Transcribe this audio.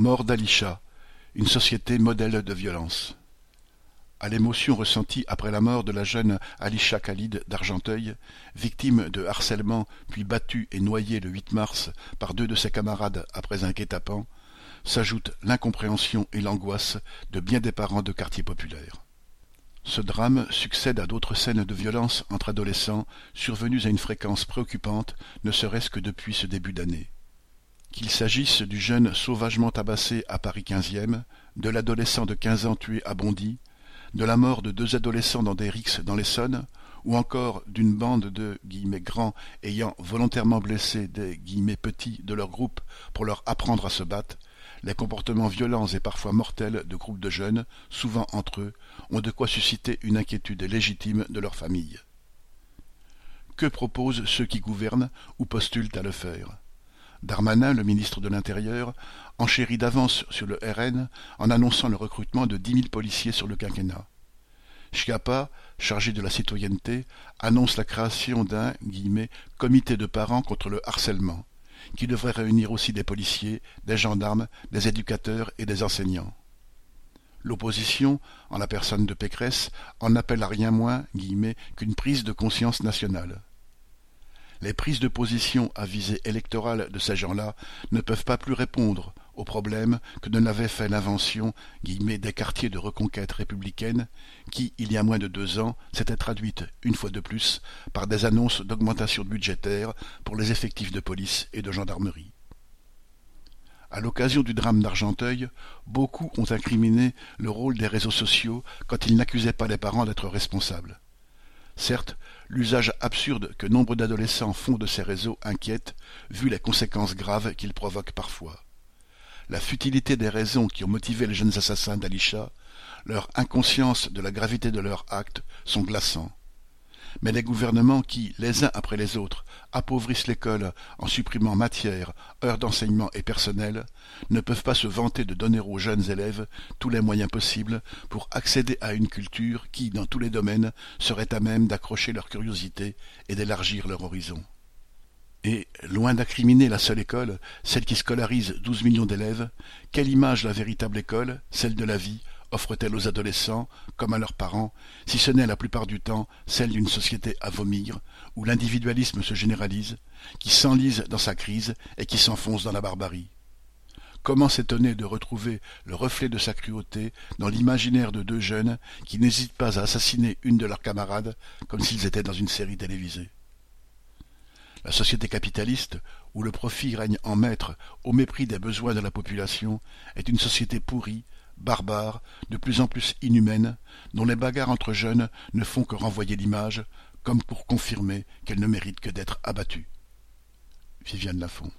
Mort d'Alisha, une société modèle de violence. À l'émotion ressentie après la mort de la jeune Alisha Khalid d'Argenteuil, victime de harcèlement puis battue et noyée le 8 mars par deux de ses camarades après un guet-apens, s'ajoutent l'incompréhension et l'angoisse de bien des parents de quartiers populaires. Ce drame succède à d'autres scènes de violence entre adolescents survenues à une fréquence préoccupante, ne serait-ce que depuis ce début d'année. Qu'il s'agisse du jeune sauvagement tabassé à Paris 15e, de l'adolescent de quinze ans tué à Bondy, de la mort de deux adolescents dans des rixes dans l'Essonne, ou encore d'une bande de « grands » ayant volontairement blessé des « petits » de leur groupe pour leur apprendre à se battre, les comportements violents et parfois mortels de groupes de jeunes, souvent entre eux, ont de quoi susciter une inquiétude légitime de leur famille. Que proposent ceux qui gouvernent ou postulent à le faire? Darmanin, le ministre de l'Intérieur, enchérit d'avance sur le RN en annonçant le recrutement de dix mille policiers sur le quinquennat. Schiappa, chargé de la citoyenneté, annonce la création d'un « comité de parents contre le harcèlement » qui devrait réunir aussi des policiers, des gendarmes, des éducateurs et des enseignants. L'opposition, en la personne de Pécresse, en appelle à rien moins qu'une prise de conscience nationale. Les prises de position à visée électorale de ces gens-là ne peuvent pas plus répondre au problème que ne l'avait fait l'invention des quartiers de reconquête républicaine qui, il y a moins de deux ans, s'était traduite, une fois de plus, par des annonces d'augmentation budgétaire pour les effectifs de police et de gendarmerie. À l'occasion du drame d'Argenteuil, beaucoup ont incriminé le rôle des réseaux sociaux quand ils n'accusaient pas les parents d'être responsables. Certes, l'usage absurde que nombre d'adolescents font de ces réseaux inquiète, vu les conséquences graves qu'ils provoquent parfois. La futilité des raisons qui ont motivé les jeunes assassins d'Alisha, leur inconscience de la gravité de leurs actes sont glaçants mais les gouvernements qui, les uns après les autres, appauvrissent l'école en supprimant matière, heures d'enseignement et personnel, ne peuvent pas se vanter de donner aux jeunes élèves tous les moyens possibles pour accéder à une culture qui, dans tous les domaines, serait à même d'accrocher leur curiosité et d'élargir leur horizon. Et, loin d'incriminer la seule école, celle qui scolarise douze millions d'élèves, quelle image la véritable école, celle de la vie, offre-t-elle aux adolescents, comme à leurs parents, si ce n'est la plupart du temps celle d'une société à vomir, où l'individualisme se généralise, qui s'enlise dans sa crise et qui s'enfonce dans la barbarie? Comment s'étonner de retrouver le reflet de sa cruauté dans l'imaginaire de deux jeunes qui n'hésitent pas à assassiner une de leurs camarades comme s'ils étaient dans une série télévisée? La société capitaliste, où le profit règne en maître au mépris des besoins de la population, est une société pourrie, barbare, de plus en plus inhumaine, dont les bagarres entre jeunes ne font que renvoyer l'image, comme pour confirmer qu'elle ne mérite que d'être abattue. Viviane Lafont